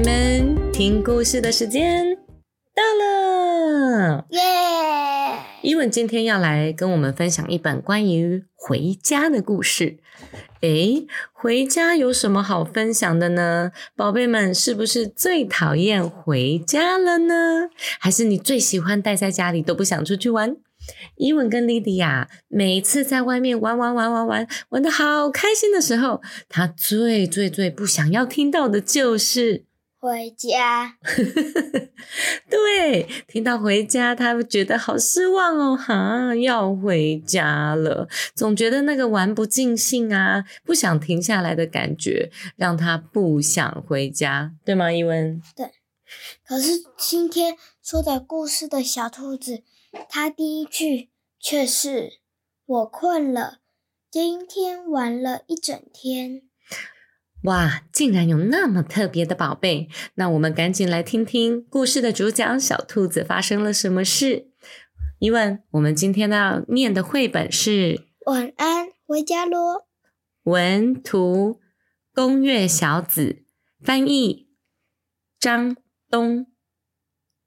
们，听故事的时间到了。耶！伊文今天要来跟我们分享一本关于回家的故事。诶，回家有什么好分享的呢？宝贝们，是不是最讨厌回家了呢？还是你最喜欢待在家里，都不想出去玩？伊文跟莉迪亚每次在外面玩玩玩玩玩玩的好开心的时候，他最最最不想要听到的就是。回家，对，听到回家，他会觉得好失望哦，哈，要回家了，总觉得那个玩不尽兴啊，不想停下来的感觉，让他不想回家，对吗？伊文，对可是今天说的故事的小兔子，它第一句却是“我困了，今天玩了一整天哇，竟然有那么特别的宝贝，那我们赶紧来听听故事的主角小兔子发生了什么事。一问，我们今天要念的绘本是。”。晚安，回家咯。文图宫月小子，翻译张东，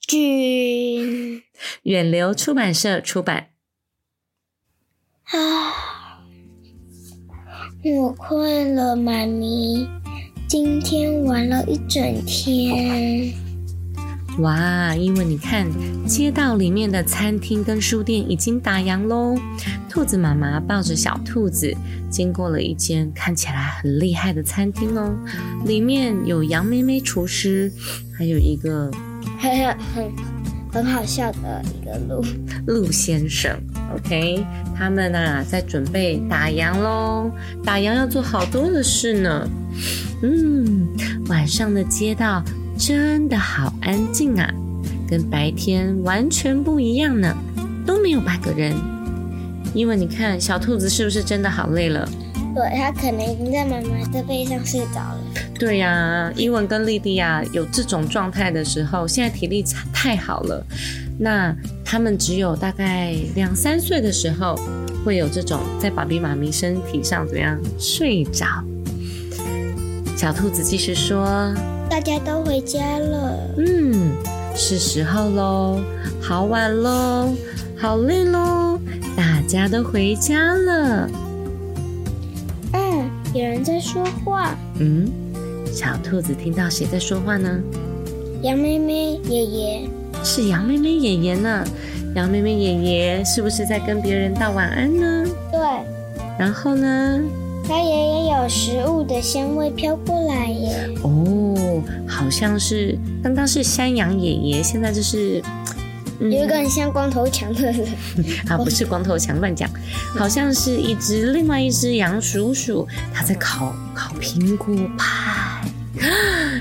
君远流出版社出版。啊，我困了，妈咪。今天玩了一整天。哇，因为你看，街道里面的餐厅跟书店已经打烊喽。兔子妈妈抱着小兔子，经过了一间看起来很厉害的餐厅哦，里面有杨妹妹厨师，还有一个很 很很好笑的一个鹿鹿先生，OK，他们啊在准备打烊喽，打烊要做好多的事呢。嗯，晚上的街道真的好安静啊，跟白天完全不一样呢，都没有半个人。因为你看，小兔子是不是真的好累了？对，它可能已经在妈妈的背上睡着了。对呀、伊文跟莉莉亚有这种状态的时候，现在体力太好了。那他们只有大概两三岁的时候，会有这种在爸比妈咪身体上怎么样睡着。小兔子继续说大家都回家了，：“嗯，是时候喽，好晚喽，好累喽，大家都回家了。嗯，有人在说话。嗯，小兔子听到谁在说话呢？羊妹妹、爷爷，是杨妹妹爷爷呢。杨妹妹爷爷是不是在跟别人道晚安呢？对，然后呢？他爷爷有食物的香味飘过来耶。哦，好像是刚刚是山羊爷爷，现在就是。嗯有一个很像光头强的人，啊，不是光头强乱讲，好像是一只另外一只羊叔叔，他在烤烤苹果派，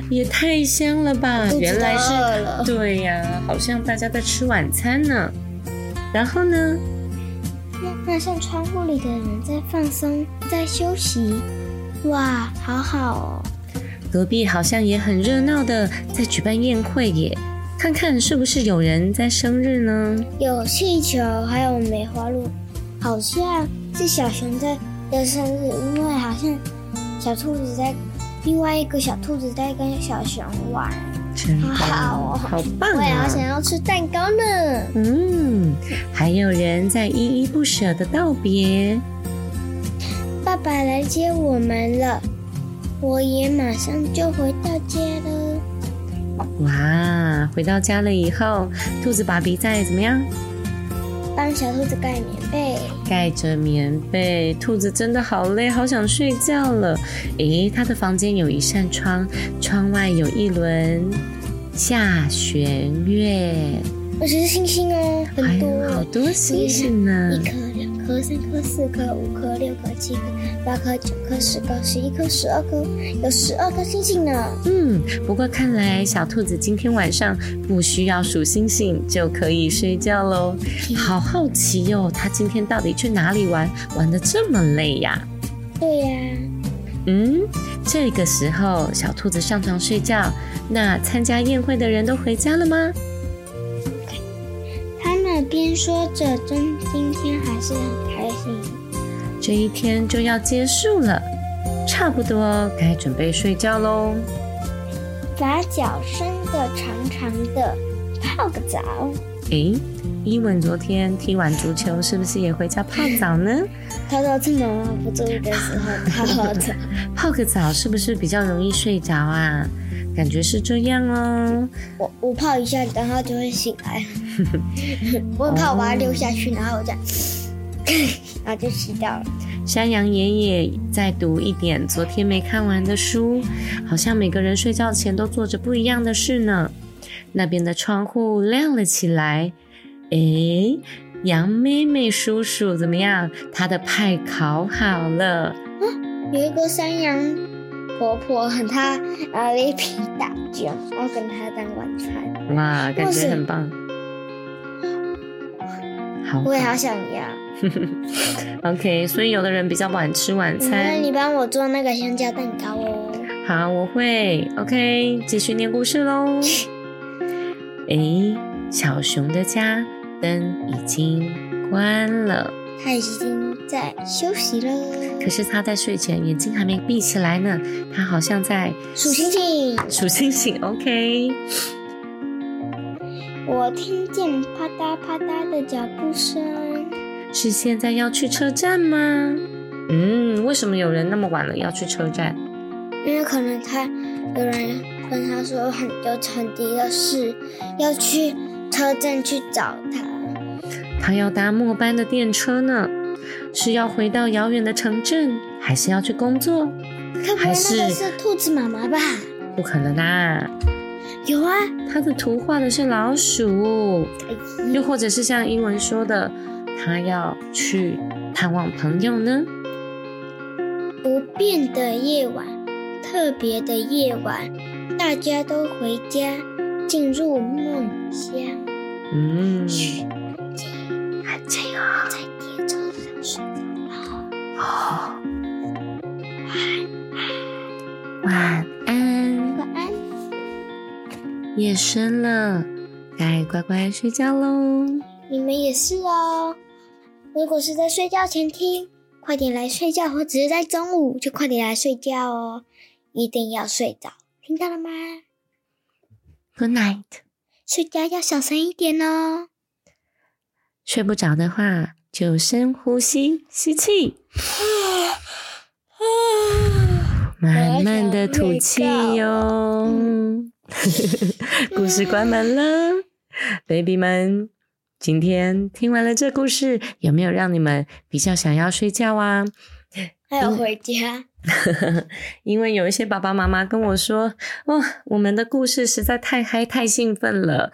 也太香了吧！原来是对呀，好像大家在吃晚餐呢。然后呢？那那扇窗户里的人在放松，在休息。哇，好好哦。隔壁好像也很热闹的在举办宴会耶，看看是不是有人在生日呢？有气球，还有梅花鹿，好像是小熊在的生日，因为好像小兔子在，另外一个小兔子在跟小熊玩。真的，好好哦好棒我也好啊！想要吃蛋糕呢。嗯，还有人在依依不舍的道别。爸爸来接我们了，我也马上就回到家了。哇，回到家了以后，兔子爸比在怎么样？帮小兔子盖棉被，盖着棉被，兔子真的好累，好想睡觉了。诶，它的房间有一扇窗，窗外有一轮下弦月，而且是星星哦，还很多，有好多星星呢一。颗、两颗、三颗、四颗、五颗、六颗、七颗、八颗、九颗、十颗、十一颗、十二颗，有十二颗星星呢。嗯，不过看来小兔子今天晚上不需要数星星就可以睡觉喽。好好奇哟，它今天到底去哪里玩？玩的这么累呀？对呀。嗯，这个时候小兔子上床睡觉，那参加宴会的人都回家了吗？边说着，真今天还是很开心。这一天就要结束了，差不多该准备睡觉喽。把脚伸得长长的，泡个澡。诶，伊文昨天踢完足球，是不是也回家泡澡呢？偷偷趁妈妈不注意的时候 泡澡。泡个澡是不是比较容易睡着啊？感觉是这样哦。我我泡一下，然后就会醒来。我很怕我把它溜下去，然后我这样，然后就洗掉了。山羊爷爷在读一点昨天没看完的书，好像每个人睡觉前都做着不一样的事呢。那边的窗户亮了起来。诶，羊妹妹叔叔怎么样？他的派烤好了。有一个山羊婆婆和她拿了一瓶大酒，要跟她当晚餐。哇，感觉很棒。好，我也好想要。OK，所以有的人比较晚吃晚餐。那你帮我做那个香蕉蛋糕哦。好，我会。OK，继续念故事喽。诶，小熊的家灯已经关了，他已经在休息了。可是他在睡前眼睛还没闭起来呢，他好像在数星星。数星星，OK。我听见啪嗒啪嗒的脚步声，是现在要去车站吗？嗯，为什么有人那么晚了要去车站？因为可能他有人跟他说很有很急的事，要去车站去找他。他要搭末班的电车呢，是要回到遥远的城镇，还是要去工作？还是是兔子妈妈吧？不可能啦！有啊，他的图画的是老鼠，又或者是像英文说的，他要去探望朋友呢？不变的夜晚，特别的夜晚，大家都回家，进入梦乡。嗯，嘘，安静，安静啊，在电车上睡着了。哦，晚安，晚安，晚安。夜深了，该乖乖睡觉喽。你们也是哦。如果是在睡觉前听，快点来睡觉；或只是在中午，就快点来睡觉哦。一定要睡着，听到了吗？Good night。睡觉要小声一点哦。睡不着的话，就深呼吸，吸气，慢慢的吐气哟。故事关门了，baby 们，今天听完了这故事，有没有让你们比较想要睡觉啊？还有回家，因为有一些爸爸妈妈跟我说，哇，我们的故事实在太嗨、太兴奋了，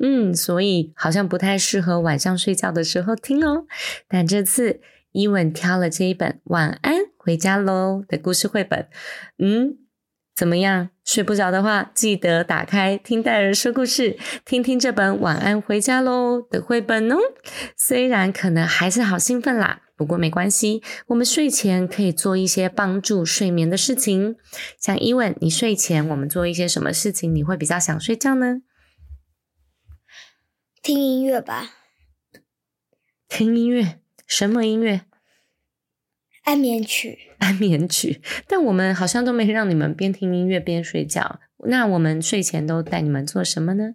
嗯，所以好像不太适合晚上睡觉的时候听哦。但这次伊文挑了这一本《晚安回家喽》的故事绘本，嗯。怎么样？睡不着的话，记得打开听戴尔说故事，听听这本《晚安回家喽》的绘本哦。虽然可能还是好兴奋啦，不过没关系，我们睡前可以做一些帮助睡眠的事情。像伊文，你睡前我们做一些什么事情，你会比较想睡觉呢？听音乐吧。听音乐？什么音乐？安眠曲，安眠曲，但我们好像都没让你们边听音乐边睡觉。那我们睡前都带你们做什么呢？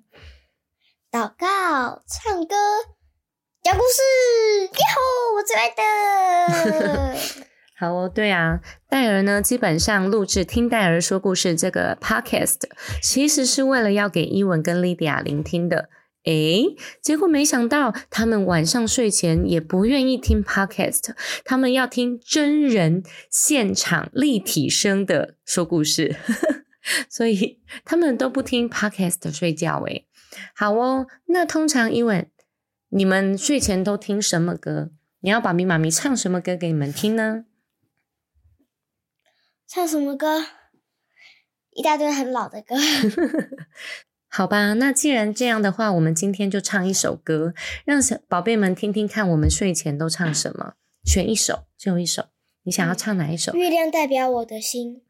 祷告、唱歌、讲故事。哟吼，我最爱的。好哦，对啊，戴尔呢，基本上录制听戴尔说故事这个 podcast，其实是为了要给伊文跟莉迪亚聆听的。诶，结果没想到他们晚上睡前也不愿意听 podcast，他们要听真人现场立体声的说故事，所以他们都不听 podcast 睡觉。诶，好哦，那通常伊文你们睡前都听什么歌？你要爸比妈咪唱什么歌给你们听呢？唱什么歌？一大堆很老的歌。好吧，那既然这样的话，我们今天就唱一首歌，让小宝贝们听听看，我们睡前都唱什么？选一首，就一首。你想要唱哪一首？月亮代表我的心。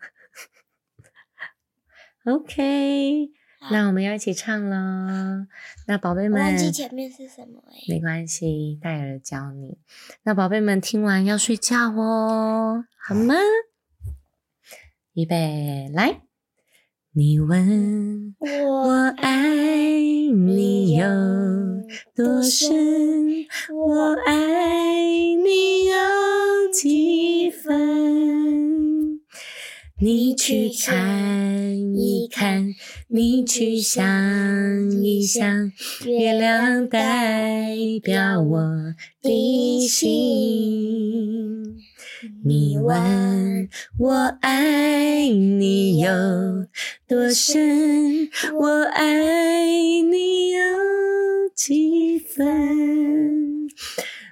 OK，那我们要一起唱喽。那宝贝们，忘记前面是什么哎、没关系，戴尔教你。那宝贝们听完要睡觉哦，好吗？预备，来。你问我我爱你有多深，我爱你有几分？你去看看，你去想一想，月亮代表我的心。你问我爱你有多深，我爱你有几分？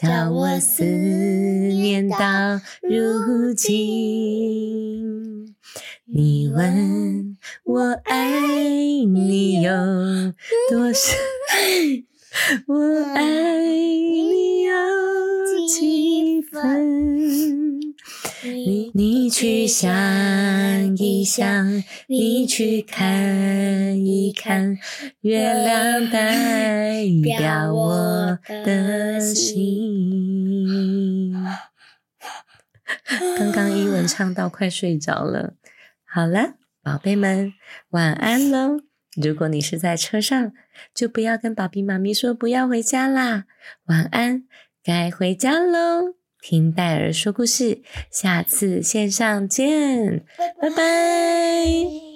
叫我思念到如今。你问我爱你有多深，我爱你有几分？去想一想，你去看一看，月亮代表我的心。刚刚英文唱到快睡着了，好了，宝贝们，晚安喽！如果你是在车上，就不要跟爸比妈咪说不要回家啦，晚安，该回家喽。听戴尔说故事，下次线上见，拜拜。